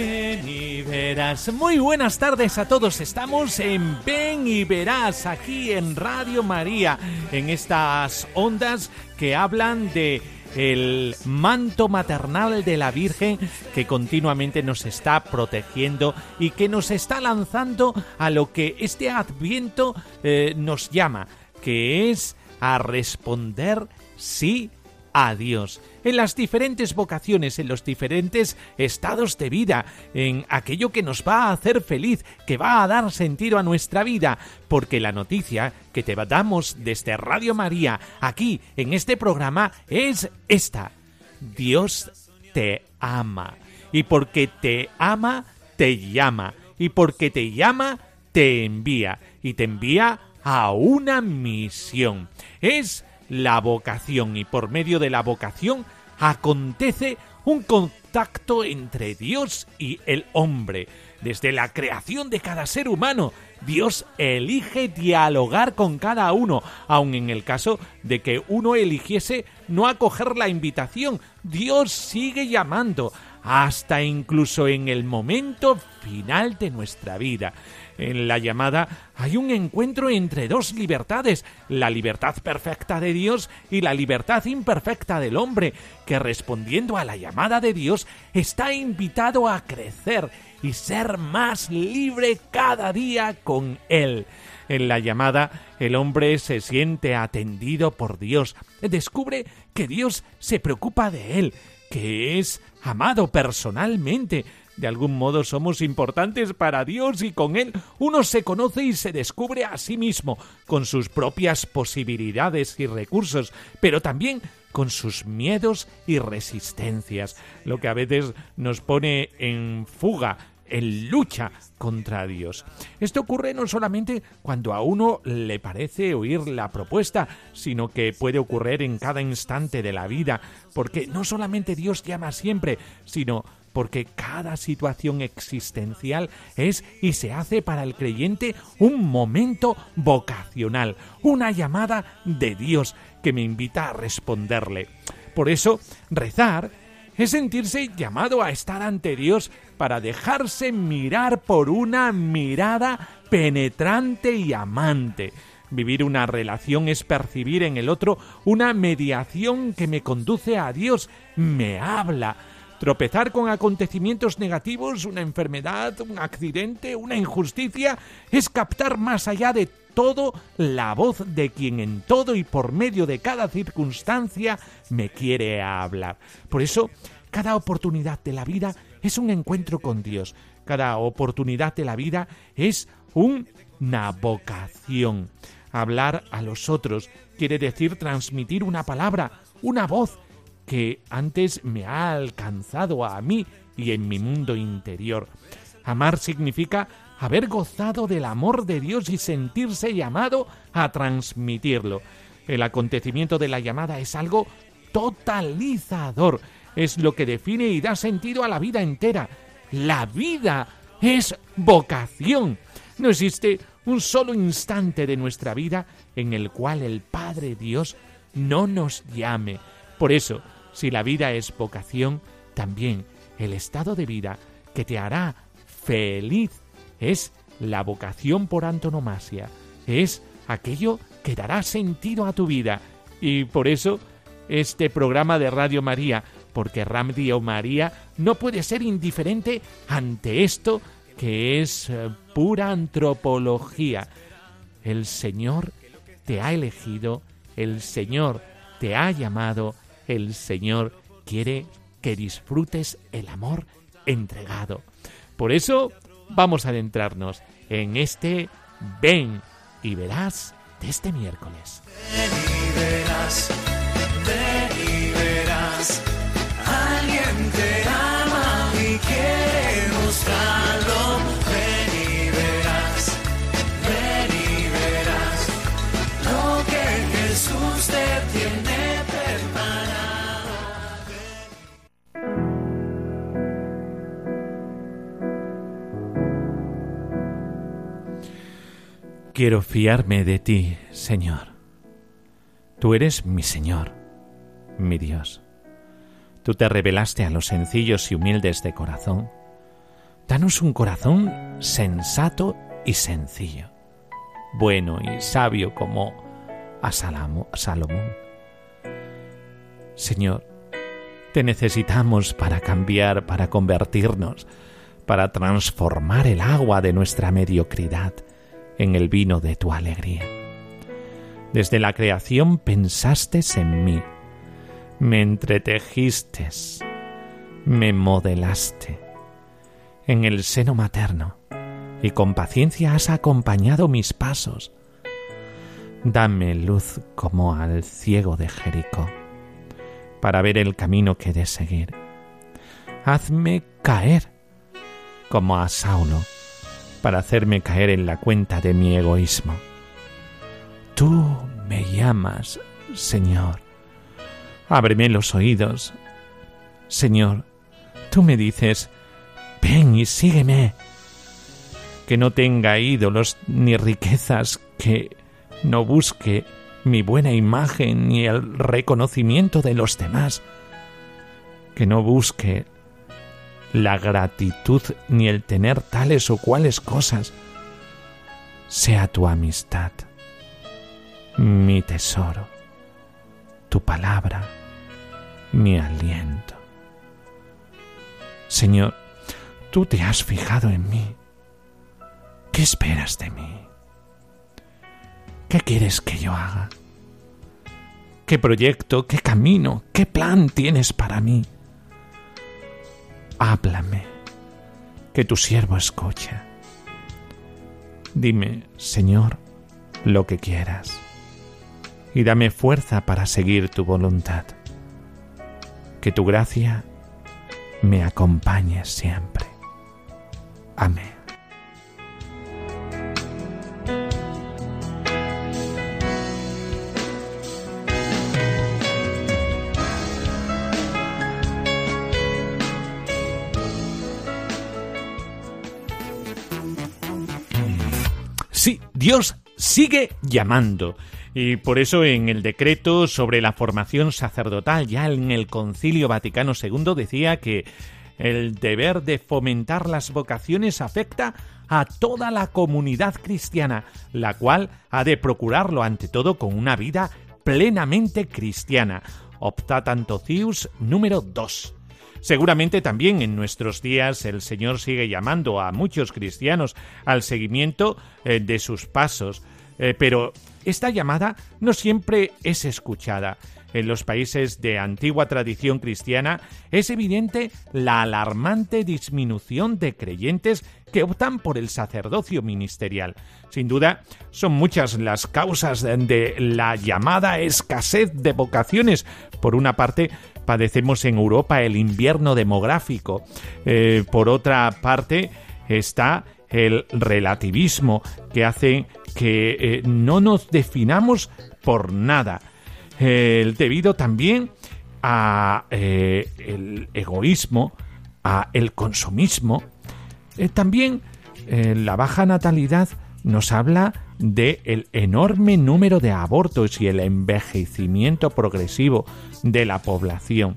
Ven y verás. Muy buenas tardes a todos. Estamos en Ven y verás aquí en Radio María, en estas ondas que hablan de el manto maternal de la Virgen que continuamente nos está protegiendo y que nos está lanzando a lo que este adviento eh, nos llama, que es a responder sí a Dios, en las diferentes vocaciones, en los diferentes estados de vida, en aquello que nos va a hacer feliz, que va a dar sentido a nuestra vida, porque la noticia que te damos desde Radio María, aquí en este programa, es esta. Dios te ama. Y porque te ama, te llama. Y porque te llama, te envía. Y te envía a una misión. Es la vocación y por medio de la vocación acontece un contacto entre Dios y el hombre. Desde la creación de cada ser humano, Dios elige dialogar con cada uno, aun en el caso de que uno eligiese no acoger la invitación. Dios sigue llamando, hasta incluso en el momento final de nuestra vida. En la llamada hay un encuentro entre dos libertades, la libertad perfecta de Dios y la libertad imperfecta del hombre, que respondiendo a la llamada de Dios está invitado a crecer y ser más libre cada día con Él. En la llamada, el hombre se siente atendido por Dios, descubre que Dios se preocupa de él, que es amado personalmente, de algún modo somos importantes para Dios y con Él uno se conoce y se descubre a sí mismo, con sus propias posibilidades y recursos, pero también con sus miedos y resistencias, lo que a veces nos pone en fuga, en lucha contra Dios. Esto ocurre no solamente cuando a uno le parece oír la propuesta, sino que puede ocurrir en cada instante de la vida, porque no solamente Dios llama siempre, sino porque cada situación existencial es y se hace para el creyente un momento vocacional, una llamada de Dios que me invita a responderle. Por eso, rezar es sentirse llamado a estar ante Dios para dejarse mirar por una mirada penetrante y amante. Vivir una relación es percibir en el otro una mediación que me conduce a Dios, me habla, Tropezar con acontecimientos negativos, una enfermedad, un accidente, una injusticia, es captar más allá de todo la voz de quien en todo y por medio de cada circunstancia me quiere hablar. Por eso, cada oportunidad de la vida es un encuentro con Dios. Cada oportunidad de la vida es una vocación. Hablar a los otros quiere decir transmitir una palabra, una voz que antes me ha alcanzado a mí y en mi mundo interior. Amar significa haber gozado del amor de Dios y sentirse llamado a transmitirlo. El acontecimiento de la llamada es algo totalizador, es lo que define y da sentido a la vida entera. La vida es vocación. No existe un solo instante de nuestra vida en el cual el Padre Dios no nos llame. Por eso, si la vida es vocación, también el estado de vida que te hará feliz es la vocación por antonomasia, es aquello que dará sentido a tu vida. Y por eso este programa de Radio María, porque Radio María no puede ser indiferente ante esto que es eh, pura antropología. El Señor te ha elegido, el Señor te ha llamado, el Señor quiere que disfrutes el amor entregado. Por eso vamos a adentrarnos en este Ven y verás de este miércoles. Ven y verás, ven y verás, Quiero fiarme de ti, Señor. Tú eres mi Señor, mi Dios. Tú te revelaste a los sencillos y humildes de corazón. Danos un corazón sensato y sencillo, bueno y sabio como a Salomón. Señor, te necesitamos para cambiar, para convertirnos, para transformar el agua de nuestra mediocridad en el vino de tu alegría. Desde la creación pensaste en mí, me entretejiste, me modelaste en el seno materno y con paciencia has acompañado mis pasos. Dame luz como al ciego de Jericó para ver el camino que he de seguir. Hazme caer como a Saulo para hacerme caer en la cuenta de mi egoísmo. Tú me llamas, Señor. Ábreme los oídos. Señor, tú me dices, ven y sígueme. Que no tenga ídolos ni riquezas, que no busque mi buena imagen ni el reconocimiento de los demás. Que no busque la gratitud ni el tener tales o cuales cosas. Sea tu amistad, mi tesoro, tu palabra, mi aliento. Señor, tú te has fijado en mí. ¿Qué esperas de mí? ¿Qué quieres que yo haga? ¿Qué proyecto, qué camino, qué plan tienes para mí? Háblame, que tu siervo escucha. Dime, Señor, lo que quieras, y dame fuerza para seguir tu voluntad. Que tu gracia me acompañe siempre. Amén. Sí, Dios sigue llamando. Y por eso en el decreto sobre la formación sacerdotal, ya en el Concilio Vaticano II, decía que el deber de fomentar las vocaciones afecta a toda la comunidad cristiana, la cual ha de procurarlo ante todo con una vida plenamente cristiana. Optatantocius número 2. Seguramente también en nuestros días el Señor sigue llamando a muchos cristianos al seguimiento eh, de sus pasos, eh, pero esta llamada no siempre es escuchada. En los países de antigua tradición cristiana es evidente la alarmante disminución de creyentes que optan por el sacerdocio ministerial. Sin duda, son muchas las causas de la llamada escasez de vocaciones. Por una parte, padecemos en Europa el invierno demográfico. Eh, por otra parte, está el relativismo que hace que eh, no nos definamos por nada. Debido también a eh, el egoísmo, a el consumismo. También la baja natalidad nos habla de enorme número de abortos y el envejecimiento progresivo de la población.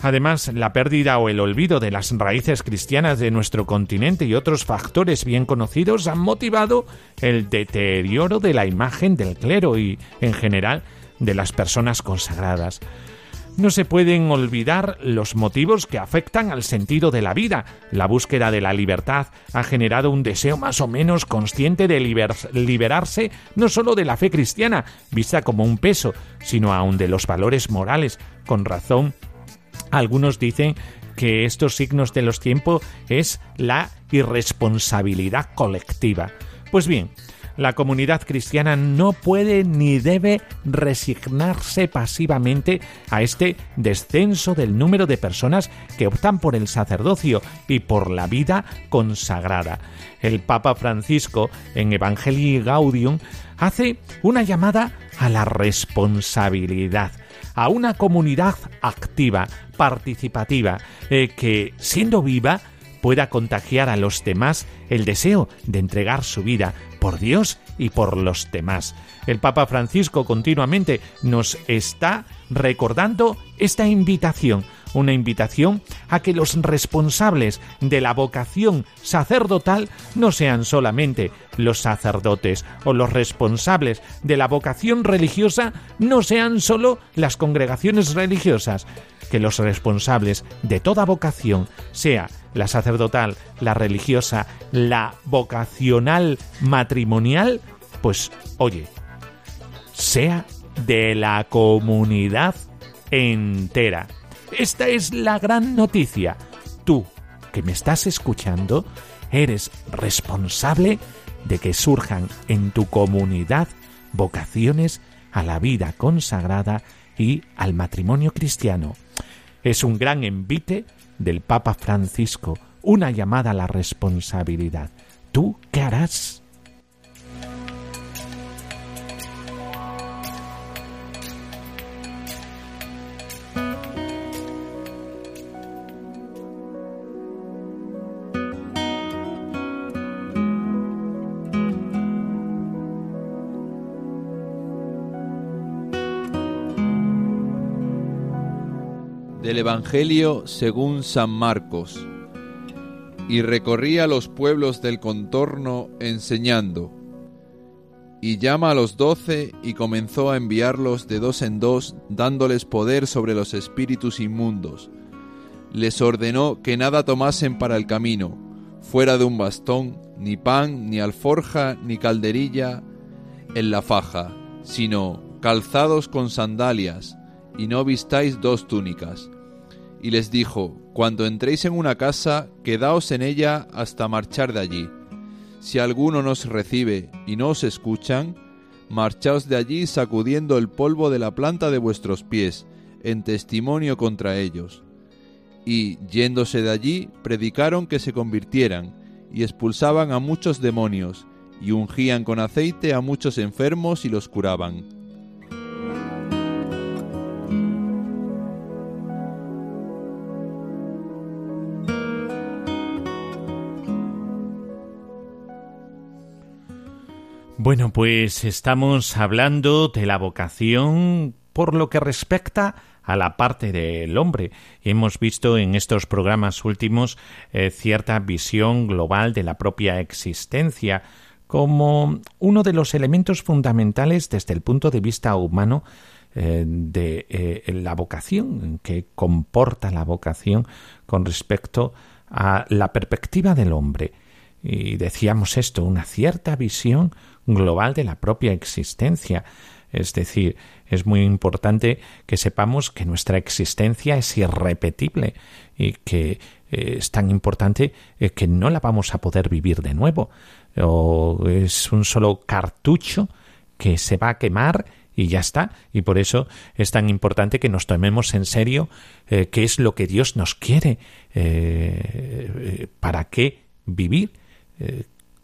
Además, la pérdida o el olvido de las raíces cristianas de nuestro continente y otros factores bien conocidos han motivado el deterioro de la imagen del clero y, en general, de las personas consagradas. No se pueden olvidar los motivos que afectan al sentido de la vida. La búsqueda de la libertad ha generado un deseo más o menos consciente de liberarse no solo de la fe cristiana, vista como un peso, sino aún de los valores morales. Con razón, algunos dicen que estos signos de los tiempos es la irresponsabilidad colectiva. Pues bien, la comunidad cristiana no puede ni debe resignarse pasivamente a este descenso del número de personas que optan por el sacerdocio y por la vida consagrada. El Papa Francisco, en Evangelii Gaudium, hace una llamada a la responsabilidad a una comunidad activa, participativa, eh, que, siendo viva, pueda contagiar a los demás el deseo de entregar su vida por Dios y por los demás. El Papa Francisco continuamente nos está recordando esta invitación, una invitación a que los responsables de la vocación sacerdotal no sean solamente los sacerdotes o los responsables de la vocación religiosa no sean solo las congregaciones religiosas, que los responsables de toda vocación, sea la sacerdotal, la religiosa, la vocacional matrimonial, pues oye, sea de la comunidad entera. Esta es la gran noticia. Tú, que me estás escuchando, eres responsable de que surjan en tu comunidad vocaciones a la vida consagrada y al matrimonio cristiano. Es un gran envite del Papa Francisco, una llamada a la responsabilidad. ¿Tú qué harás? Evangelio según San Marcos. Y recorría los pueblos del contorno enseñando. Y llama a los doce y comenzó a enviarlos de dos en dos, dándoles poder sobre los espíritus inmundos. Les ordenó que nada tomasen para el camino, fuera de un bastón, ni pan, ni alforja, ni calderilla en la faja, sino calzados con sandalias, y no vistáis dos túnicas y les dijo, Cuando entréis en una casa, quedaos en ella hasta marchar de allí. Si alguno nos recibe y no os escuchan, marchaos de allí sacudiendo el polvo de la planta de vuestros pies, en testimonio contra ellos. Y, yéndose de allí, predicaron que se convirtieran, y expulsaban a muchos demonios, y ungían con aceite a muchos enfermos y los curaban. Bueno, pues estamos hablando de la vocación por lo que respecta a la parte del hombre. Hemos visto en estos programas últimos eh, cierta visión global de la propia existencia como uno de los elementos fundamentales desde el punto de vista humano eh, de eh, la vocación, que comporta la vocación con respecto a la perspectiva del hombre. Y decíamos esto, una cierta visión global de la propia existencia. Es decir, es muy importante que sepamos que nuestra existencia es irrepetible y que eh, es tan importante eh, que no la vamos a poder vivir de nuevo. O es un solo cartucho que se va a quemar y ya está. Y por eso es tan importante que nos tomemos en serio eh, qué es lo que Dios nos quiere, para qué vivir,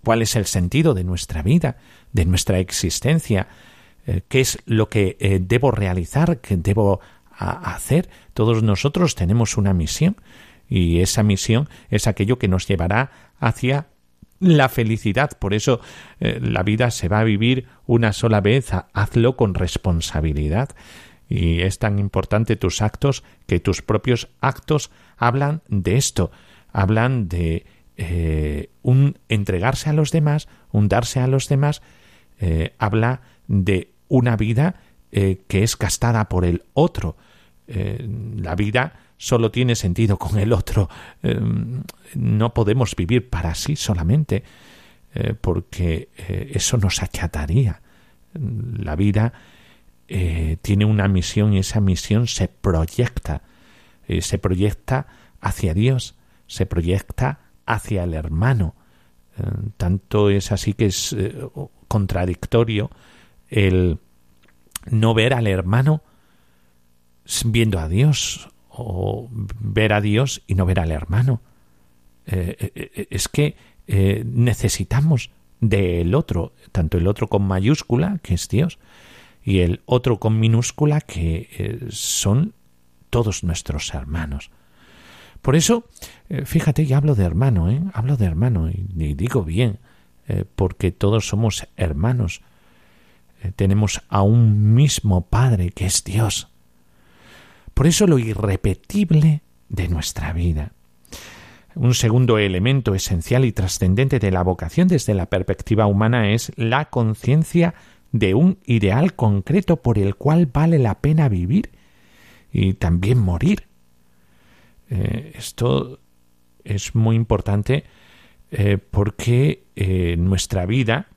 cuál es el sentido de nuestra vida, de nuestra existencia, eh, qué es lo que eh, debo realizar, qué debo hacer. Todos nosotros tenemos una misión y esa misión es aquello que nos llevará hacia la felicidad. Por eso eh, la vida se va a vivir una sola vez. Hazlo con responsabilidad. Y es tan importante tus actos que tus propios actos hablan de esto. Hablan de eh, un entregarse a los demás, un darse a los demás, eh, habla de una vida eh, que es gastada por el otro, la vida solo tiene sentido con el otro. No podemos vivir para sí solamente, porque eso nos achataría. La vida tiene una misión y esa misión se proyecta, se proyecta hacia Dios, se proyecta hacia el hermano. tanto es así que es contradictorio el no ver al hermano viendo a Dios o ver a Dios y no ver al hermano. Eh, eh, eh, es que necesitamos del otro, tanto el otro con mayúscula, que es Dios, y el otro con minúscula, que son todos nuestros hermanos. Por eso, fíjate, ya hablo de hermano, ¿eh? hablo de hermano, y, y digo bien, porque todos somos hermanos. tenemos a un mismo Padre, que es Dios. Por eso lo irrepetible de nuestra vida. Un segundo elemento esencial y trascendente de la vocación desde la perspectiva humana es la conciencia de un ideal concreto por el cual vale la pena vivir y también morir. Eh, esto es muy importante eh, porque eh, nuestra vida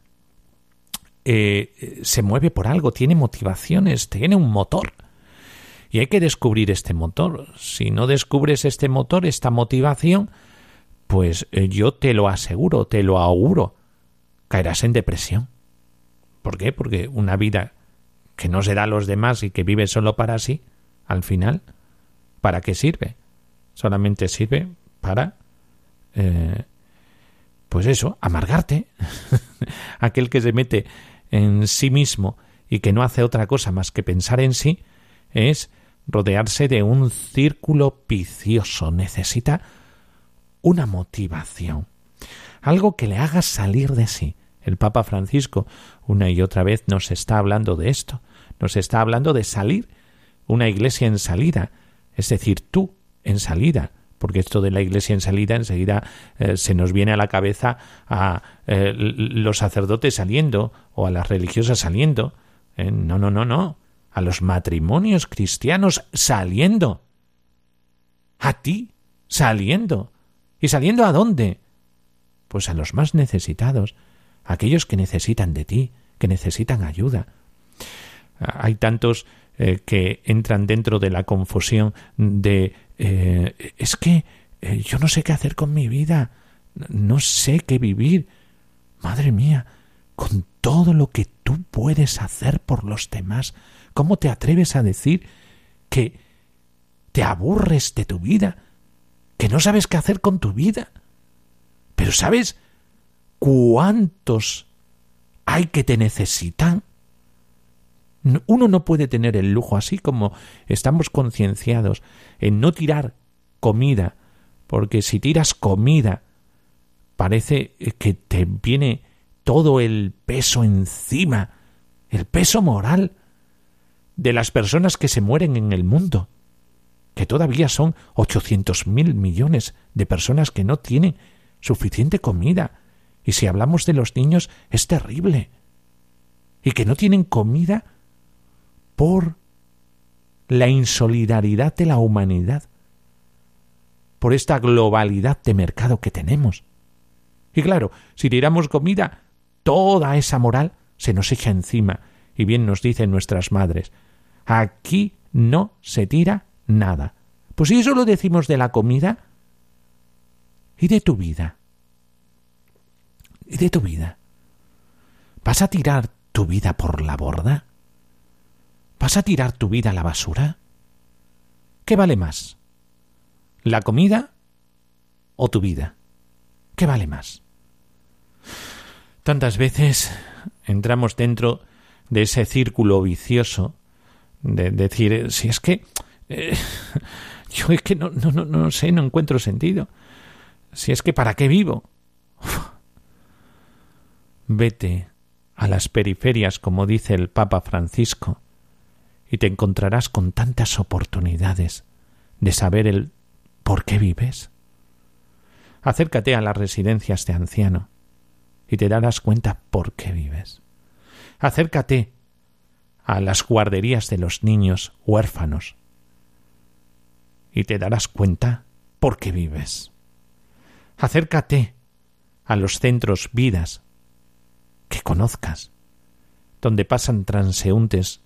se mueve por algo, tiene motivaciones, tiene un motor. Y hay que descubrir este motor. Si no descubres este motor, esta motivación, pues yo te lo aseguro, te lo auguro, caerás en depresión. ¿Por qué? Porque una vida que no se da a los demás y que vive solo para sí, al final, ¿para qué sirve? Solamente sirve para, eh, pues eso, amargarte. Aquel que se mete en sí mismo y que no hace otra cosa más que pensar en sí, es rodearse de un círculo vicioso. Necesita una motivación, algo que le haga salir de sí. El Papa Francisco una y otra vez nos está hablando de esto, nos está hablando de salir, una iglesia en salida, es decir, tú en salida, porque esto de la iglesia en salida enseguida eh, se nos viene a la cabeza a eh, los sacerdotes saliendo o a las religiosas saliendo. Eh, no, no, no, no a los matrimonios cristianos saliendo. A ti, saliendo. ¿Y saliendo a dónde? Pues a los más necesitados, aquellos que necesitan de ti, que necesitan ayuda. Hay tantos eh, que entran dentro de la confusión de eh, es que eh, yo no sé qué hacer con mi vida, no sé qué vivir. Madre mía, con todo lo que tú puedes hacer por los demás, ¿Cómo te atreves a decir que te aburres de tu vida? ¿Que no sabes qué hacer con tu vida? Pero ¿sabes cuántos hay que te necesitan? Uno no puede tener el lujo así como estamos concienciados en no tirar comida, porque si tiras comida parece que te viene todo el peso encima, el peso moral, de las personas que se mueren en el mundo, que todavía son ochocientos mil millones de personas que no tienen suficiente comida. Y si hablamos de los niños, es terrible. Y que no tienen comida por la insolidaridad de la humanidad, por esta globalidad de mercado que tenemos. Y claro, si tiramos comida, toda esa moral se nos echa encima, y bien nos dicen nuestras madres, Aquí no se tira nada. Pues si eso lo decimos de la comida, ¿y de tu vida? ¿Y de tu vida? ¿Vas a tirar tu vida por la borda? ¿Vas a tirar tu vida a la basura? ¿Qué vale más? ¿La comida o tu vida? ¿Qué vale más? Tantas veces entramos dentro de ese círculo vicioso de, decir, si es que eh, yo es que no, no, no, no sé, no encuentro sentido. Si es que ¿para qué vivo? Vete a las periferias, como dice el Papa Francisco, y te encontrarás con tantas oportunidades de saber el por qué vives. Acércate a las residencias de anciano y te darás cuenta por qué vives. Acércate a las guarderías de los niños huérfanos y te darás cuenta por qué vives. Acércate a los centros vidas que conozcas, donde pasan transeúntes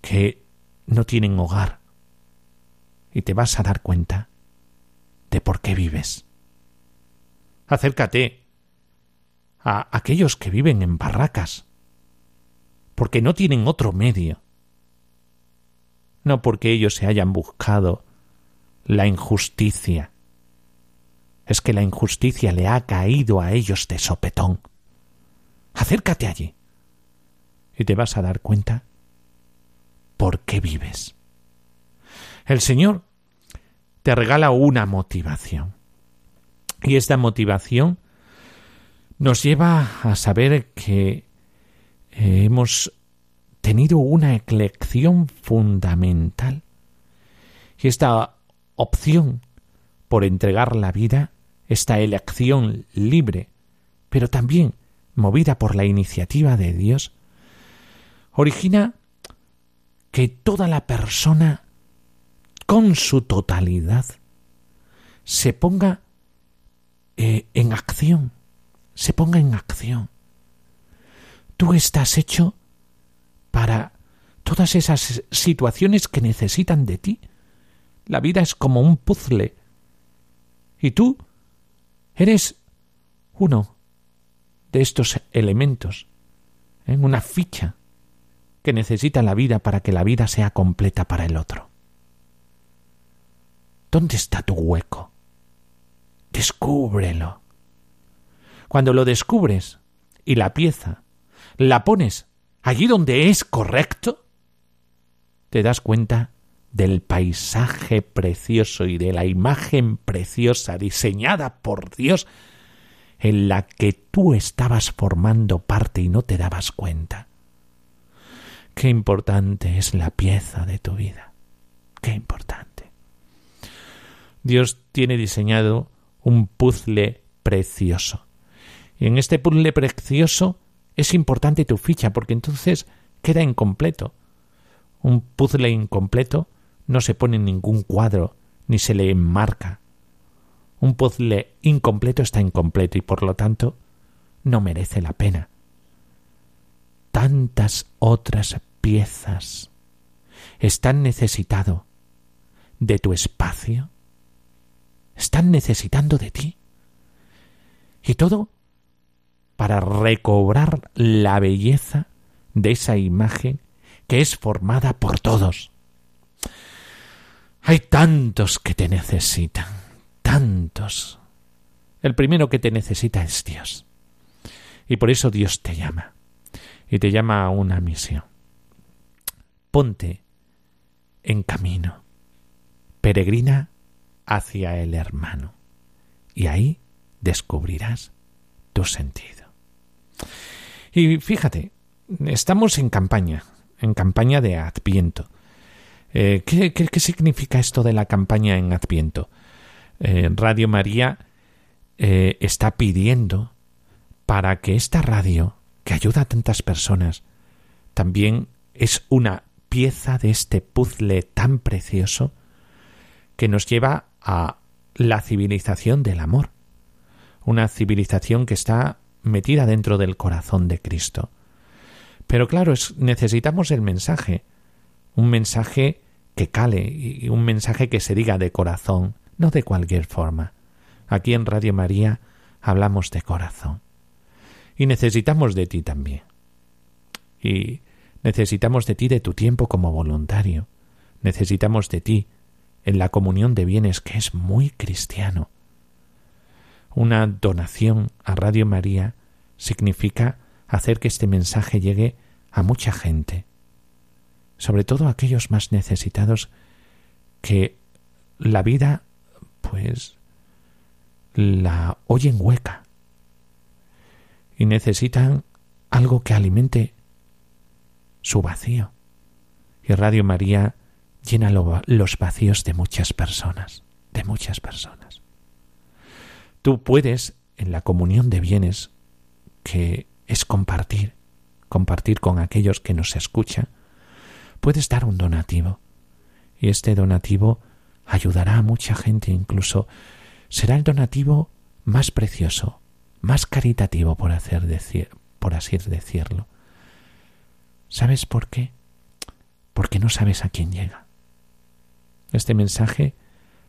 que no tienen hogar, y te vas a dar cuenta de por qué vives. Acércate a aquellos que viven en barracas, porque no tienen otro medio, no porque ellos se hayan buscado la injusticia, es que la injusticia le ha caído a ellos de sopetón. Acércate allí y te vas a dar cuenta por qué vives. El Señor te regala una motivación. Y esta motivación nos lleva a saber que hemos tenido una elección fundamental. Y esta opción por entregar la vida, esta elección libre, pero también movida por la iniciativa de Dios, origina que toda la persona con su totalidad se ponga eh, en acción, se ponga en acción. Tú estás hecho para todas esas situaciones que necesitan de ti. La vida es como un puzzle. Y tú eres uno de estos elementos en una ficha que necesita la vida para que la vida sea completa para el otro. ¿Dónde está tu hueco? Descúbrelo. Cuando lo descubres y la pieza la pones allí donde es correcto, te das cuenta del paisaje precioso y de la imagen preciosa diseñada por Dios en la que tú estabas formando parte y no te dabas cuenta. Qué importante es la pieza de tu vida. Qué importante. Dios tiene diseñado un puzzle precioso. Y en este puzzle precioso es importante tu ficha porque entonces queda incompleto. Un puzzle incompleto no se pone en ningún cuadro ni se le enmarca. Un puzzle incompleto está incompleto y por lo tanto no merece la pena. Tantas otras piezas están necesitado de tu espacio, están necesitando de ti. Y todo para recobrar la belleza de esa imagen que es formada por todos. Hay tantos que te necesitan, tantos. El primero que te necesita es Dios. Y por eso Dios te llama. Y te llama a una misión. Ponte en camino. Peregrina hacia el hermano. Y ahí descubrirás tu sentido. Y fíjate, estamos en campaña, en campaña de Adviento. Eh, ¿qué, qué, significa esto de la campaña en Adviento? Eh, radio María eh, está pidiendo para que esta radio, que ayuda a tantas personas, también es una pieza de este puzzle tan precioso que nos lleva a la civilización del amor, una civilización que está metida dentro del corazón de Cristo. Pero claro, necesitamos el mensaje, un mensaje que cale y un mensaje que se diga de corazón, no de cualquier forma. Aquí en Radio María hablamos de corazón. Y necesitamos de ti también. Y necesitamos de ti de tu tiempo como voluntario. Necesitamos de ti en la comunión de bienes que es muy cristiano. Una donación a Radio María significa hacer que este mensaje llegue a mucha gente, sobre todo a aquellos más necesitados que la vida pues la oyen hueca y necesitan algo que alimente su vacío. Y Radio María llena los vacíos de muchas personas, de muchas personas. Tú puedes, en la comunión de bienes, que es compartir, compartir con aquellos que nos escuchan, puedes dar un donativo. Y este donativo ayudará a mucha gente, incluso será el donativo más precioso, más caritativo, por, hacer decir, por así decirlo. ¿Sabes por qué? Porque no sabes a quién llega. Este mensaje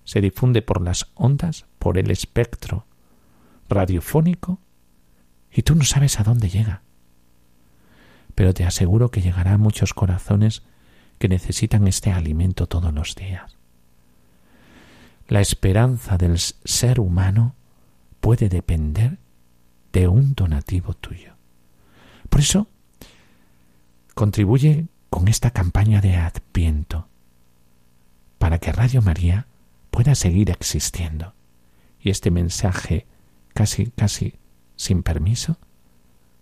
se difunde por las ondas, por el espectro radiofónico, y tú no sabes a dónde llega. Pero te aseguro que llegará a muchos corazones que necesitan este alimento todos los días. La esperanza del ser humano puede depender de un donativo tuyo. Por eso, contribuye con esta campaña de Adviento para que Radio María pueda seguir existiendo y este mensaje casi, casi sin permiso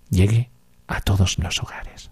llegue a todos los hogares.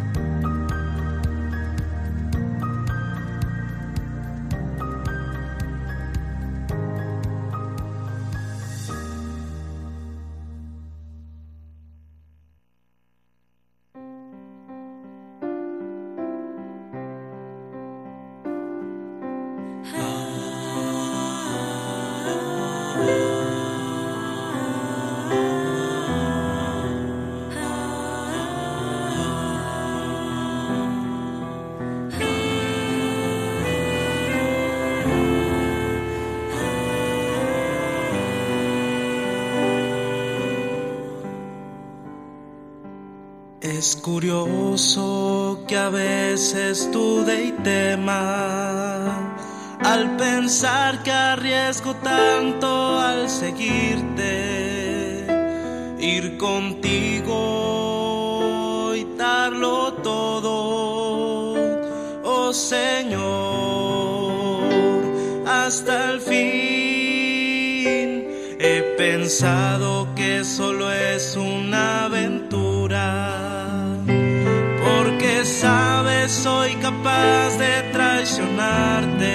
Curioso que a veces dude y tema al pensar que arriesgo tanto al seguirte, ir contigo y darlo todo, oh Señor, hasta el fin. He pensado que solo es una aventura soy capaz de traicionarte,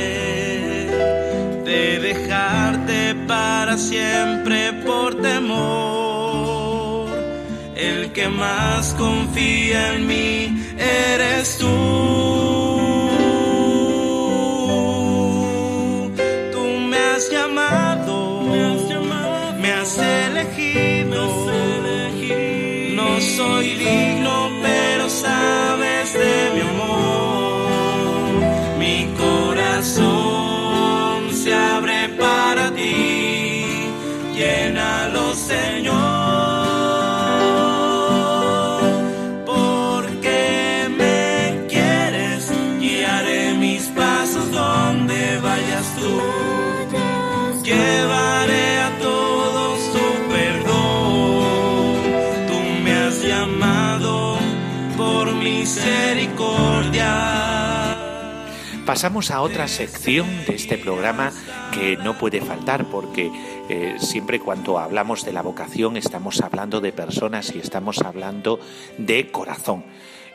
de dejarte para siempre por temor. El que más confía en mí eres tú. Tú me has llamado, me has, elegido. No soy digno, Pasamos a otra sección de este programa que no puede faltar porque eh, siempre cuando hablamos de la vocación estamos hablando de personas y estamos hablando de corazón.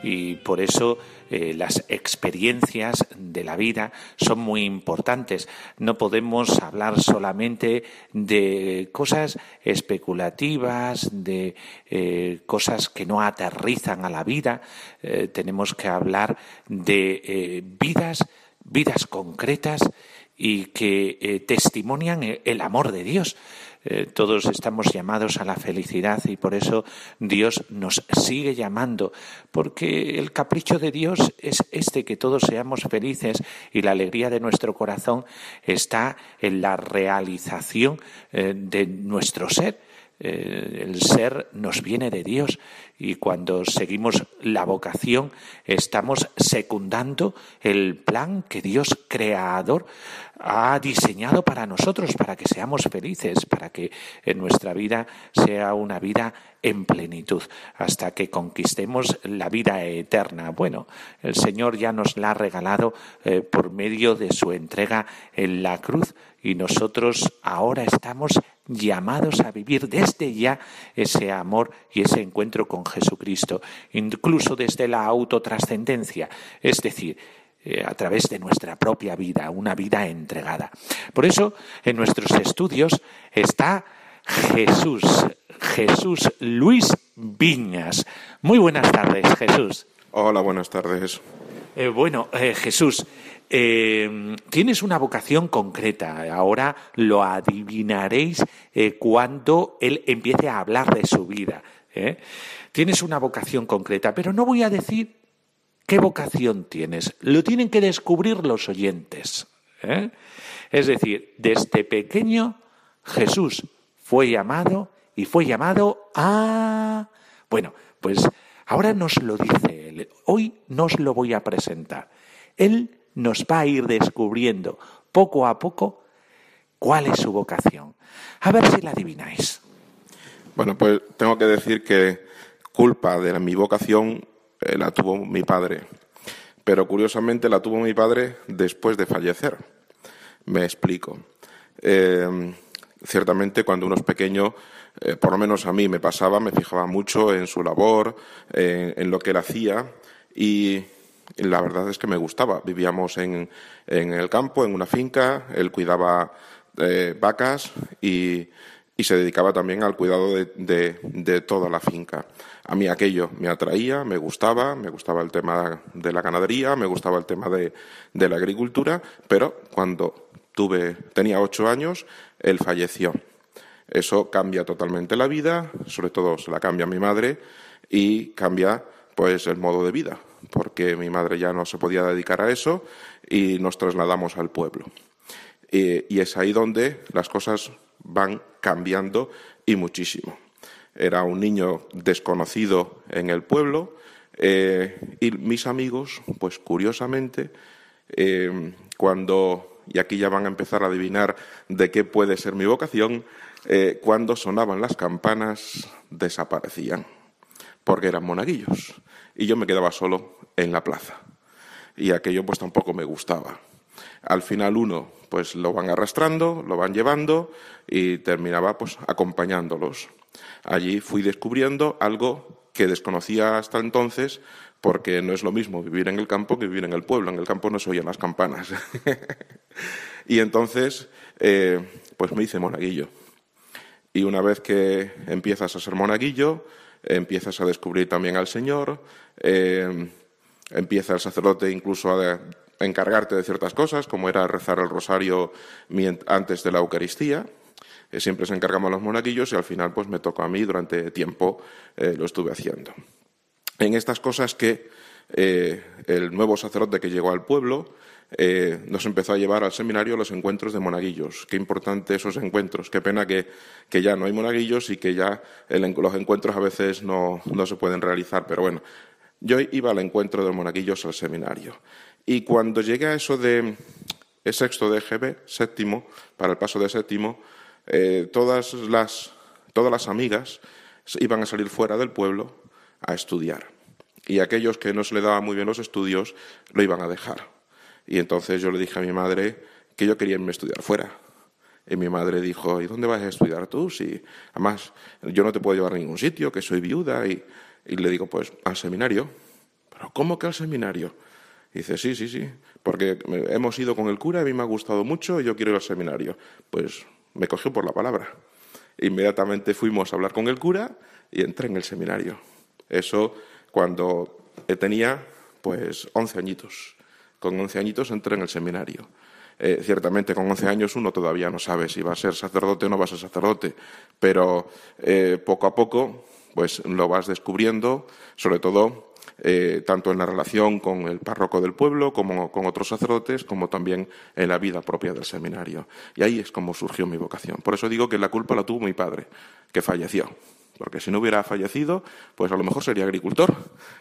y por eso eh, las experiencias de la vida son muy importantes. No podemos hablar solamente de cosas especulativas, de eh, cosas que no aterrizan a la vida. Tenemos que hablar de vidas, vidas concretas y que testimonian el amor de Dios. Eh, todos estamos llamados a la felicidad y por eso Dios nos sigue llamando, porque el capricho de Dios es este, que todos seamos felices y la alegría de nuestro corazón está en la realización eh, de nuestro ser. Eh, el ser nos viene de Dios. Y cuando seguimos la vocación estamos secundando el plan que Dios creador ha diseñado para nosotros, para que seamos felices, para que en nuestra vida sea una vida en plenitud, hasta que conquistemos la vida eterna. Bueno, el Señor ya nos la ha regalado eh, por medio de su entrega en la cruz y nosotros ahora estamos llamados a vivir desde ya ese amor y ese encuentro con Jesucristo, incluso desde la autotrascendencia, es decir, eh, a través de nuestra propia vida, una vida entregada. Por eso, en nuestros estudios está Jesús, Jesús Luis Viñas. Muy buenas tardes, Jesús. Hola, buenas tardes. Eh, bueno, eh, Jesús, tienes una vocación concreta. Ahora lo adivinaréis cuando él empiece a hablar de su vida. Tienes una vocación concreta, pero no voy a decir ¿Qué vocación tienes? Lo tienen que descubrir los oyentes. ¿eh? Es decir, desde pequeño Jesús fue llamado y fue llamado a... Bueno, pues ahora nos lo dice él. Hoy nos lo voy a presentar. Él nos va a ir descubriendo poco a poco cuál es su vocación. A ver si la adivináis. Bueno, pues tengo que decir que culpa de mi vocación eh, la tuvo mi padre. Pero curiosamente la tuvo mi padre después de fallecer. Me explico. Eh, ciertamente cuando uno es pequeño, eh, por lo menos a mí me pasaba, me fijaba mucho en su labor, en lo que él hacía y la verdad es que me gustaba. Vivíamos en, en el campo, en una finca, él cuidaba vacas y, se dedicaba también al cuidado de, toda la finca. A mí aquello me atraía, me gustaba, me gustaba el tema de la ganadería, me gustaba el tema de, la agricultura, pero cuando tuve, tenía ocho años, él falleció. Eso cambia totalmente la vida, sobre todo se la cambia mi madre y cambia pues el modo de vida, porque mi madre ya no se podía dedicar a eso y nos trasladamos al pueblo. y es ahí donde las cosas van cambiando y muchísimo. Era un niño desconocido en el pueblo eh, y mis amigos, pues curiosamente, eh, cuando, y aquí ya van a empezar a adivinar de qué puede ser mi vocación, eh, cuando sonaban las campanas desaparecían, porque eran monaguillos, y yo me quedaba solo en la plaza. Y aquello pues tampoco me gustaba. Al final uno pues lo van arrastrando, lo van llevando y terminaba pues acompañándolos. Allí fui descubriendo algo que desconocía hasta entonces porque no es lo mismo vivir en el campo que vivir en el pueblo. En el campo no se oyen las campanas. y entonces, eh, pues me hice monaguillo. Y una vez que empiezas a ser monaguillo, empiezas a descubrir también al Señor, eh, empieza el sacerdote incluso a encargarte de ciertas cosas, como era rezar el rosario antes de la Eucaristía. Siempre se encargaban los monaguillos y al final pues me tocó a mí durante tiempo eh, lo estuve haciendo. En estas cosas que eh, el nuevo sacerdote que llegó al pueblo nos empezó a llevar al seminario los encuentros de monaguillos. Qué importante esos encuentros. Qué pena que, ya no hay monaguillos y que ya los encuentros a veces no, no se pueden realizar. Pero bueno, yo iba al encuentro de monaguillos al seminario. Y cuando llegué a eso de sexto de GB, séptimo, para el paso de séptimo, eh, todas, las, todas las amigas iban a salir fuera del pueblo a estudiar. Y aquellos que no se le daban muy bien los estudios lo iban a dejar. Y entonces yo le dije a mi madre que yo quería irme a estudiar fuera. Y mi madre dijo, ¿y dónde vas a estudiar tú? Si además yo no te puedo llevar a ningún sitio, que soy viuda. Y, y le digo, pues al seminario. ¿cómo que al seminario? dice, sí, sí, sí, porque hemos ido con el cura, a mí me ha gustado mucho y yo quiero ir al seminario. Pues me cogió por la palabra. Inmediatamente fuimos a hablar con el cura y entré en el seminario. Eso cuando tenía pues 11 añitos. Con 11 añitos entré en el seminario. Eh, ciertamente con 11 años uno todavía no sabe si va a ser sacerdote o no va a ser sacerdote, pero eh, poco a poco pues lo vas descubriendo, sobre todo eh, tanto en la relación con el párroco del pueblo como con otros sacerdotes, como también en la vida propia del seminario. Y ahí es como surgió mi vocación. Por eso digo que la culpa la tuvo mi padre, que falleció. Porque si no hubiera fallecido, pues a lo mejor sería agricultor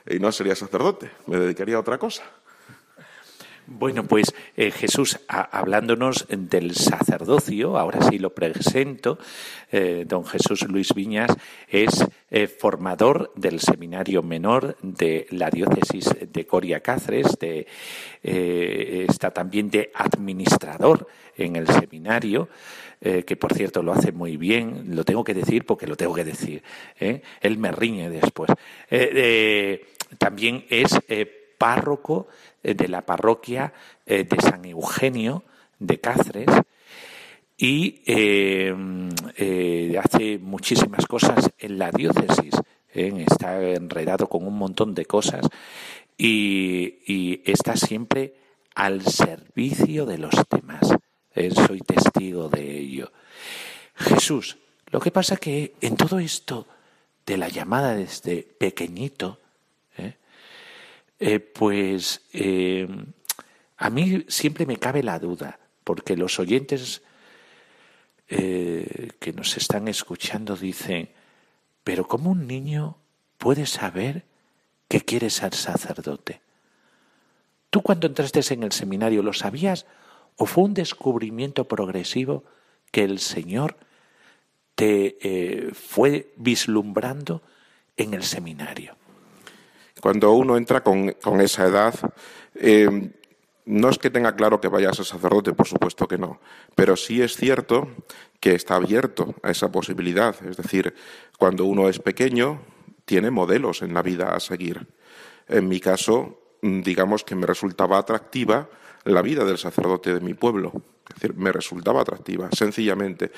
y no sería sacerdote, me dedicaría a otra cosa. Bueno, pues eh, Jesús, hablándonos del sacerdocio, ahora sí lo presento, eh, don Jesús Luis Viñas es eh, formador del Seminario Menor de la Diócesis de Coria Cáceres, de, está también de administrador en el seminario. que por cierto lo hace muy bien, lo tengo que decir porque lo tengo que decir, él me riñe después. también es párroco eh, de la parroquia eh, de San Eugenio de Cáceres y eh, hace muchísimas cosas en la diócesis. está enredado con un montón de cosas y, está siempre al servicio de los demás. soy testigo de ello. Jesús, lo que pasa que en todo esto de la llamada desde pequeñito, eh, pues eh, a mí siempre me cabe la duda, porque los oyentes eh, que nos están escuchando dicen, pero ¿cómo un niño puede saber que quiere ser sacerdote? ¿Tú cuando entraste en el seminario lo sabías o fue un descubrimiento progresivo que el Señor te fue vislumbrando en el seminario? Cuando uno entra con, esa edad, eh, no es que tenga claro que vaya a ser sacerdote, por supuesto que no, pero sí es cierto que está abierto a esa posibilidad. Es decir, cuando uno es pequeño, tiene modelos en la vida a seguir. En mi caso, digamos que me resultaba atractiva la vida del sacerdote de mi pueblo. Es decir, me resultaba atractiva, sencillamente.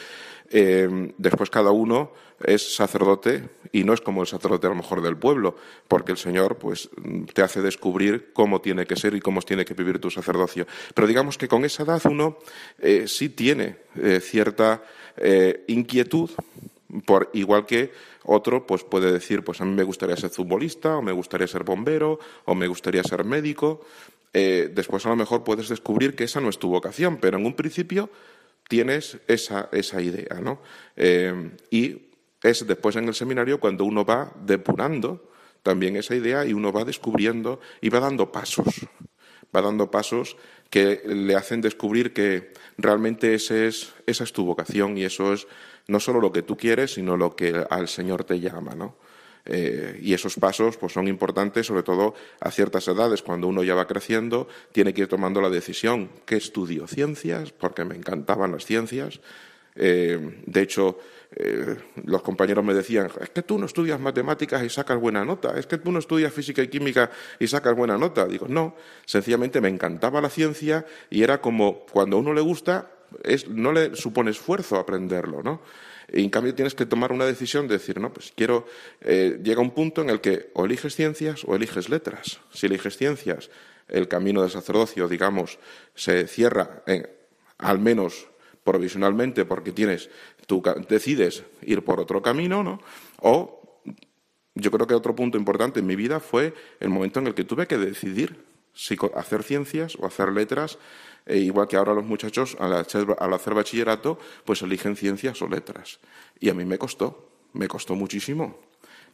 Eh, después cada uno es sacerdote y no es como el sacerdote a lo mejor del pueblo, porque el Señor pues te hace descubrir cómo tiene que ser y cómo tiene que vivir tu sacerdocio. Pero digamos que con esa edad uno eh, sí tiene eh, cierta inquietud, por igual que otro pues puede decir, pues a mí me gustaría ser futbolista, o me gustaría ser bombero, o me gustaría ser médico. Después a lo mejor puedes descubrir que esa no es tu vocación, pero en un principio tienes esa, esa idea, ¿no? Eh, y es después en el seminario cuando uno va depurando también esa idea y uno va descubriendo y va dando pasos, va dando pasos que le hacen descubrir que realmente es, esa es tu vocación y eso es no solo lo que tú quieres, sino lo que al Señor te llama, ¿no? Eh, y esos pasos pues, son importantes, sobre todo a ciertas edades, cuando uno ya va creciendo, tiene que ir tomando la decisión. ¿Qué estudio? Ciencias, porque me encantaban las ciencias. Eh, de hecho, eh, los compañeros me decían, es que tú no estudias matemáticas y sacas buena nota, es que tú no estudias física y química y sacas buena nota. Digo, no, sencillamente me encantaba la ciencia y era como cuando a uno le gusta, no le supone esfuerzo aprenderlo, ¿no? En cambio tienes que tomar una decisión de decir, no, pues quiero, eh, llega un punto en el que o eliges ciencias o eliges letras. Si eliges ciencias, el camino del sacerdocio, digamos, se cierra al menos provisionalmente porque tienes, tú decides ir por otro camino, ¿no? O yo creo que otro punto importante en mi vida fue el momento en el que tuve que decidir hacer ciencias o hacer letras e igual que ahora los muchachos al hacer, bachillerato, pues eligen ciencias o letras. Y a mí me costó, me costó muchísimo.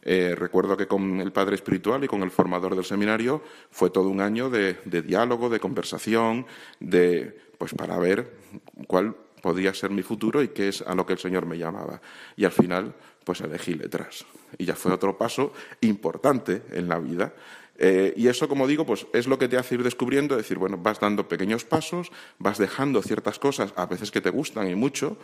Eh, recuerdo que con el padre espiritual y con el formador del seminario fue todo un año de, diálogo, de conversación, de pues para ver cuál podía ser mi futuro y qué es a lo que el Señor me llamaba. Y al final, pues elegí letras. Y ya fue otro paso importante en la vida. Eh, y eso, como digo, pues es lo que te hace ir descubriendo, decir, bueno, vas dando pequeños pasos, vas dejando ciertas cosas, a veces que te gustan y mucho,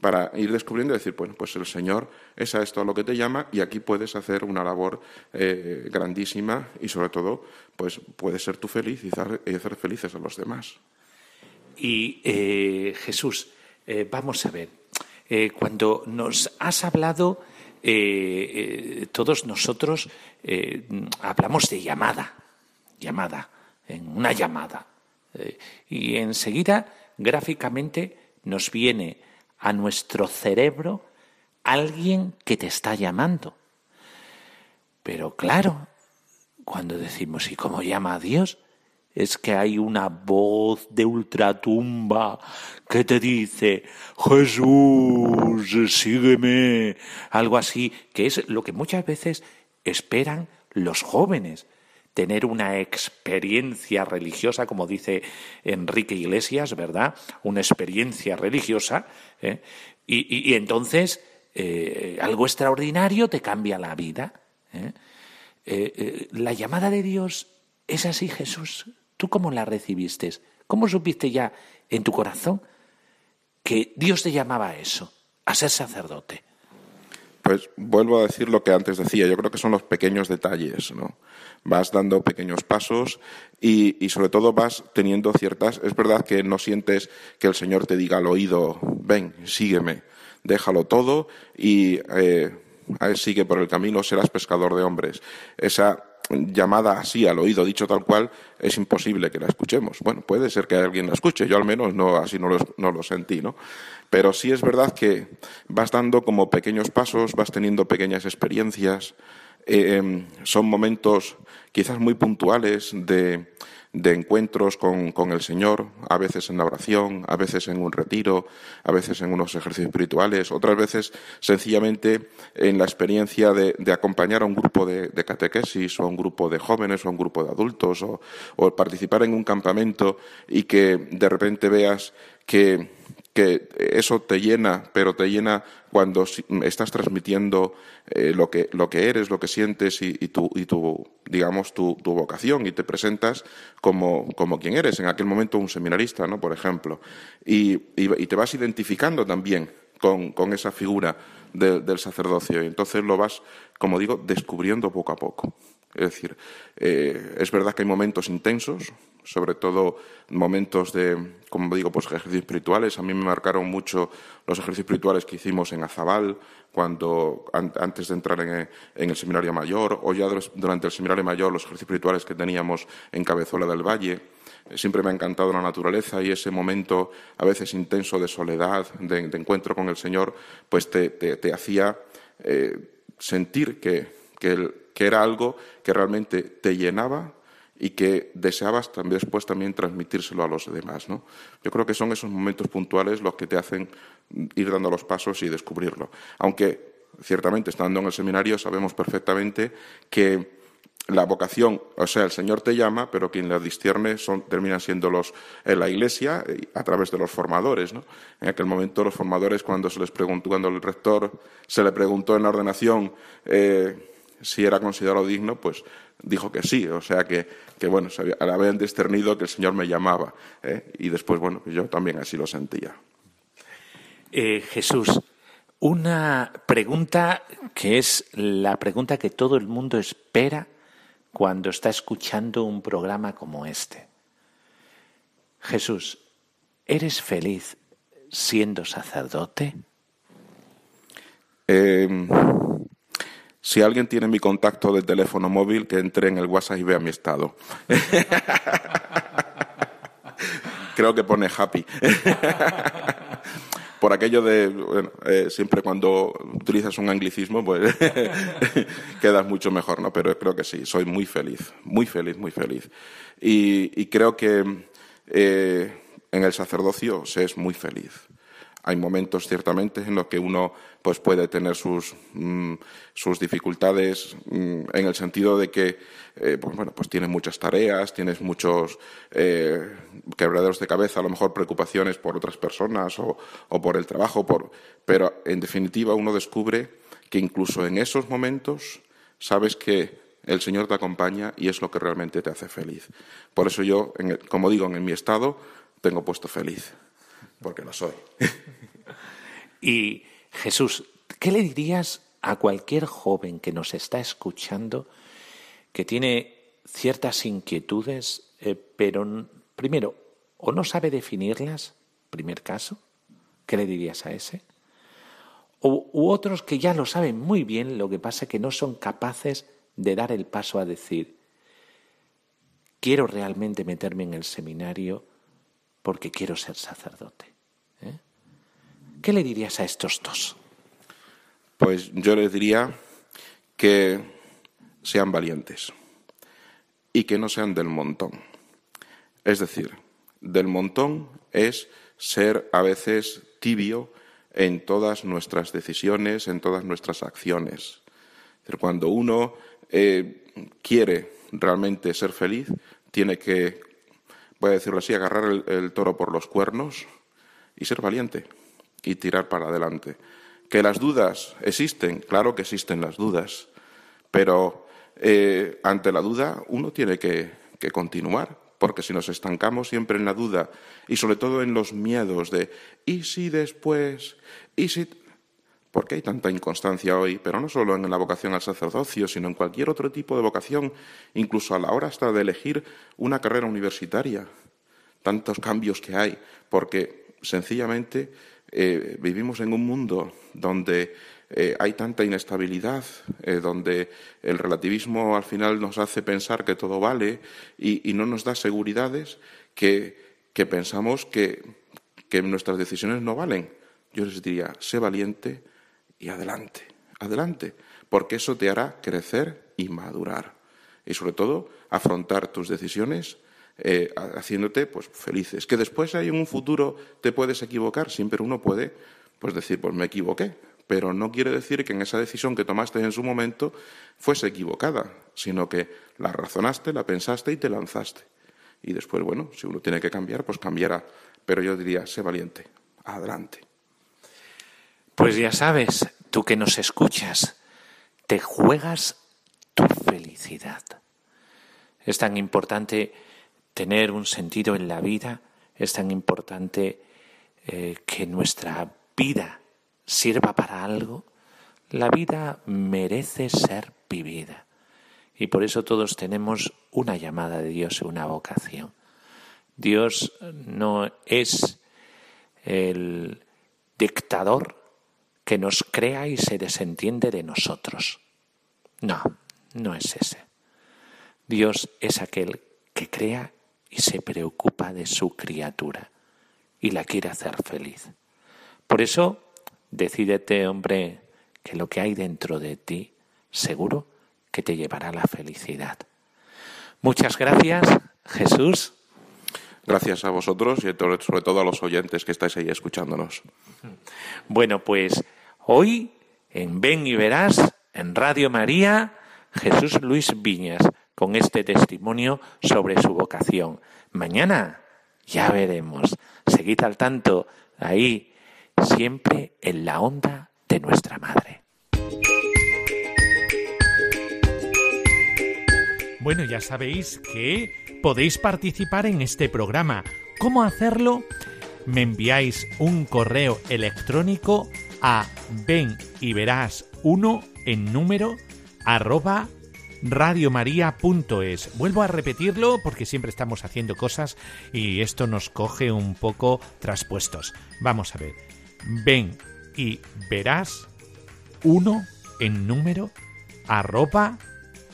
para ir descubriendo y decir, bueno, pues el Señor es a esto a lo que te llama y aquí puedes hacer una labor eh, grandísima y sobre todo, pues puedes ser tú feliz y hacer, felices a los demás. Y eh, Jesús, vamos a ver, cuando nos has hablado eh, eh, todos nosotros eh, hablamos de llamada, llamada, en una llamada. y enseguida, gráficamente, nos viene a nuestro cerebro alguien que te está llamando. Pero claro, cuando decimos, ¿y cómo llama a Dios? Es que hay una voz de ultratumba que te dice, Jesús, sígueme, algo así, que es lo que muchas veces esperan los jóvenes, tener una experiencia religiosa, como dice Enrique Iglesias, ¿verdad? Una experiencia religiosa, ¿eh? y, entonces eh, algo extraordinario te cambia la vida. ¿eh? la llamada de Dios es así, Jesús. ¿Tú cómo la recibiste? ¿Cómo supiste ya en tu corazón que Dios te llamaba a eso, a ser sacerdote? Pues vuelvo a decir lo que antes decía, yo creo que son los pequeños detalles, ¿no? Vas dando pequeños pasos y, sobre todo vas teniendo ciertas... Es verdad que no sientes que el Señor te diga al oído, ven, sígueme, déjalo todo y eh, sigue por el camino, serás pescador de hombres. Esa llamada así al oído, dicho tal cual, es imposible que la escuchemos. Bueno, puede ser que alguien la escuche, yo al menos no, así no lo, no lo sentí, ¿no? Pero sí es verdad que vas dando como pequeños pasos, vas teniendo pequeñas experiencias, eh, em, son momentos quizás muy puntuales de, de encuentros con, el Señor, a veces en la oración, a veces en un retiro, a veces en unos ejercicios espirituales, otras veces sencillamente en la experiencia de, acompañar a un grupo de, catequesis o a un grupo de jóvenes o a un grupo de adultos o, o participar en un campamento y que de repente veas que que eso te llena, pero te llena cuando estás transmitiendo eh, lo, que, lo que eres, lo que sientes y, tu, y tu, digamos, tu, vocación y te presentas como, como, quien eres. En aquel momento un seminarista, ¿no? Por ejemplo. Y, y, te vas identificando también con, con esa figura del sacerdocio. Y entonces lo vas, como digo, descubriendo poco a poco. Es decir, eh, es verdad que hay momentos intensos, sobre todo momentos de, como digo, pues ejercicios espirituales. A mí me marcaron mucho los ejercicios espirituales que hicimos en Azabal, cuando antes de entrar en, el seminario mayor, o ya durante el seminario mayor, los ejercicios espirituales que teníamos en Cabezuela del Valle. Siempre me ha encantado la naturaleza y ese momento a veces intenso de soledad, de, encuentro con el Señor, pues te, hacía eh, sentir que, que era algo que realmente te llenaba y que deseabas también después también transmitírselo a los demás. Yo creo que son esos momentos puntuales los que te hacen ir dando los pasos y descubrirlo. Aunque ciertamente estando en el seminario sabemos perfectamente que la vocación, o sea, el Señor te llama, pero quien la discierne son, terminan siendo los en la Iglesia a través de los formadores. En aquel momento los formadores cuando se les preguntó, cuando el rector se le preguntó en la ordenación eh, si era considerado digno, pues dijo que sí, o sea que, que bueno, habían discernido que el Señor me llamaba, ¿eh? y después, bueno, yo también así lo sentía. Eh, Jesús, una pregunta que es la pregunta que todo el mundo espera cuando está escuchando un programa como este. Jesús, ¿eres feliz siendo sacerdote? Eh, si alguien tiene mi contacto de teléfono móvil, que entre en el WhatsApp y vea mi estado. Creo que pone happy. Por aquello de, bueno, eh, siempre cuando utilizas un anglicismo, pues quedas mucho mejor, ¿no? Pero creo que sí, soy muy feliz, muy feliz, muy feliz. Y, creo que eh, en el sacerdocio se es muy feliz. Hay momentos ciertamente en los que uno pues puede tener sus, mm, sus dificultades mm, en el sentido de que eh, pues, bueno, pues tienes muchas tareas, tienes muchos eh, quebraderos de cabeza, a lo mejor preocupaciones por otras personas o, o por el trabajo, por... pero en definitiva uno descubre que incluso en esos momentos sabes que el Señor te acompaña y es lo que realmente te hace feliz. Por eso yo, como digo, en mi estado tengo puesto feliz, porque lo soy. y Jesús, ¿qué le dirías a cualquier joven que nos está escuchando que tiene ciertas inquietudes, eh, pero primero, o no sabe definirlas, primer caso, ¿qué le dirías a ese? O, otros que ya lo saben muy bien, lo que pasa es que no son capaces de dar el paso a decir, quiero realmente meterme en el seminario porque quiero ser sacerdote. ¿eh? ¿Qué le dirías a estos dos? Pues yo les diría que sean valientes y que no sean del montón. Es decir, del montón es ser a veces tibio en todas nuestras decisiones, en todas nuestras acciones. Cuando uno eh, quiere realmente ser feliz, tiene que, voy a decirlo así, agarrar el toro por los cuernos y ser valiente y tirar para adelante. Que las dudas existen, claro que existen las dudas, pero eh, ante la duda uno tiene que, que continuar, porque si nos estancamos siempre en la duda y sobre todo en los miedos de ¿y si después? ¿y si? ¿Por qué hay tanta inconstancia hoy? Pero no solo en la vocación al sacerdocio, sino en cualquier otro tipo de vocación, incluso a la hora hasta de elegir una carrera universitaria. Tantos cambios que hay, porque sencillamente eh, vivimos en un mundo donde eh, hay tanta inestabilidad, eh, donde el relativismo al final nos hace pensar que todo vale y, no nos da seguridades que, pensamos que, que, nuestras decisiones no valen. Yo les diría, sé valiente y adelante, adelante, porque eso te hará crecer y madurar. Y sobre todo, afrontar tus decisiones eh, haciéndote pues felices. Que después hay en un futuro te puedes equivocar, siempre uno puede pues decir, pues me equivoqué, pero no quiere decir que en esa decisión que tomaste en su momento fuese equivocada, sino que la razonaste, la pensaste y te lanzaste. Y después, bueno, si uno tiene que cambiar, pues cambiará. Pero yo diría, sé valiente, adelante. Pues ya sabes, tú que nos escuchas, te juegas tu felicidad. Es tan importante tener un sentido en la vida, es tan importante eh, que nuestra vida sirva para algo. La vida merece ser vivida. Y por eso todos tenemos una llamada de Dios y una vocación. Dios no es el dictador que nos crea y se desentiende de nosotros. No, no es ese. Dios es aquel que crea y se preocupa de su criatura y la quiere hacer feliz. Por eso, decídete, hombre, que lo que hay dentro de ti seguro que te llevará a la felicidad. Muchas gracias, Jesús. Gracias a vosotros y sobre todo a los oyentes que estáis ahí escuchándonos. Bueno, pues hoy en Ven y Verás, en Radio María, Jesús Luis Viñas, con este testimonio sobre su vocación. Mañana ya veremos. Seguid al tanto ahí, siempre en la onda de nuestra madre. Bueno, ya sabéis que podéis participar en este programa. ¿Cómo hacerlo? Me enviáis un correo electrónico a ven y verás uno en número arroba radiomaria.es. Vuelvo a repetirlo porque siempre estamos haciendo cosas y esto nos coge un poco traspuestos. Vamos a ver. Ven y verás uno en número arroba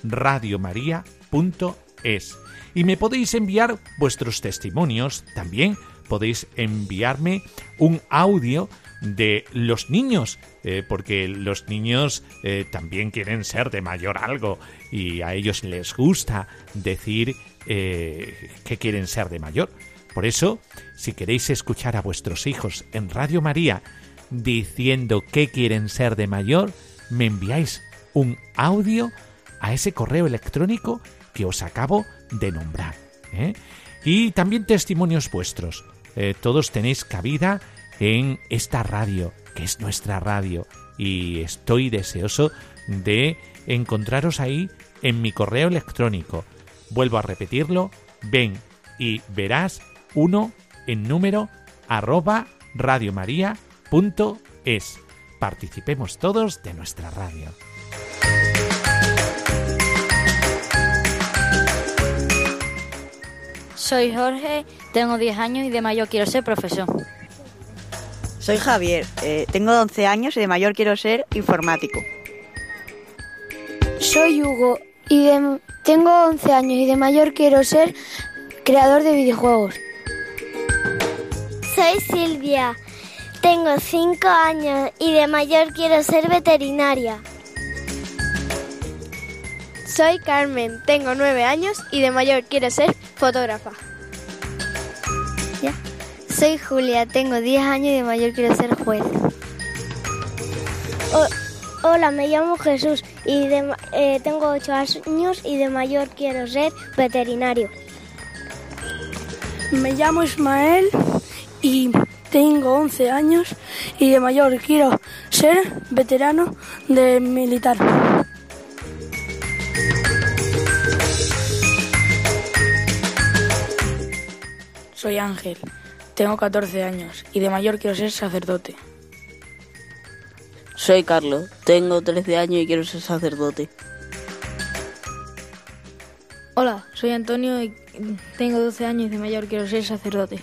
radiomaria.es. Y me podéis enviar vuestros testimonios. También podéis enviarme un audio de los niños, eh, porque los niños eh, también quieren ser de mayor algo y a ellos les gusta decir eh, que quieren ser de mayor. Por eso, si queréis escuchar a vuestros hijos en Radio María diciendo que quieren ser de mayor, me enviáis un audio a ese correo electrónico que os acabo de nombrar. Y también testimonios vuestros. todos tenéis cabida en esta radio, que es nuestra radio, y estoy deseoso de encontraros ahí en mi correo electrónico. Vuelvo a repetirlo, ven y verás uno en número arroba radiomaria.es. Participemos todos de nuestra radio. Soy Jorge, tengo 10 años y de mayor quiero ser profesor. Soy Javier, eh, tengo 11 años y de mayor quiero ser informático. Soy Hugo y tengo 11 años y de mayor quiero ser creador de videojuegos. Soy Silvia, tengo 5 años y de mayor quiero ser veterinaria. Soy Carmen, tengo 9 años y de mayor quiero ser fotógrafa. Soy Julia, tengo 10 años y de mayor quiero ser juez. hola, me llamo Jesús y eh, tengo 8 años y de mayor quiero ser veterinario. Me llamo Ismael y tengo 11 años y de mayor quiero ser veterano de militar. Soy Ángel, tengo 14 años y de mayor quiero ser sacerdote. Soy Carlos, tengo 13 años y quiero ser sacerdote. Hola, soy Antonio y tengo 12 años y de mayor quiero ser sacerdote.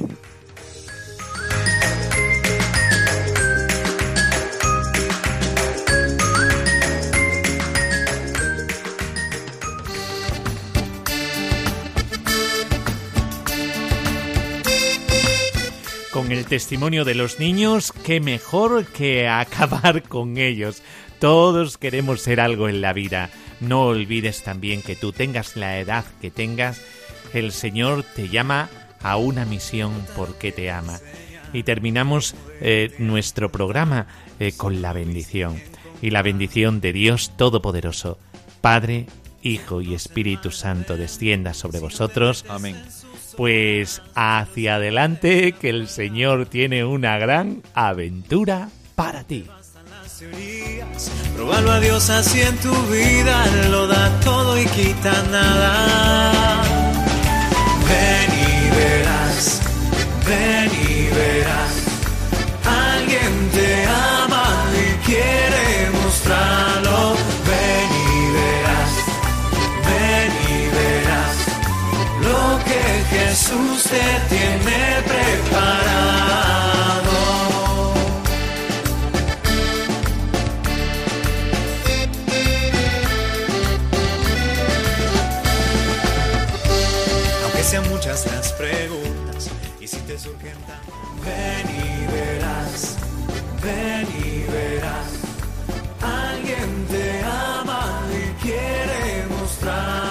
El testimonio de los niños, qué mejor que acabar con ellos. Todos queremos ser algo en la vida. No olvides también que tú tengas la edad que tengas, el Señor te llama a una misión porque te ama. Y terminamos eh, nuestro programa eh, con la bendición. Y la bendición de Dios Todopoderoso, Padre, Hijo y Espíritu Santo descienda sobre vosotros. Amén pues hacia adelante que el Señor tiene una gran aventura para ti. Probalo a Dios así en tu vida, lo da todo y quita nada. Ven y verás, ven y verás. Alguien te ama y quiere mostrarlo. Jesús te tiene preparado. Aunque sean muchas las preguntas y si te surgen ven y verás, ven y verás. Alguien te ama y quiere mostrarlo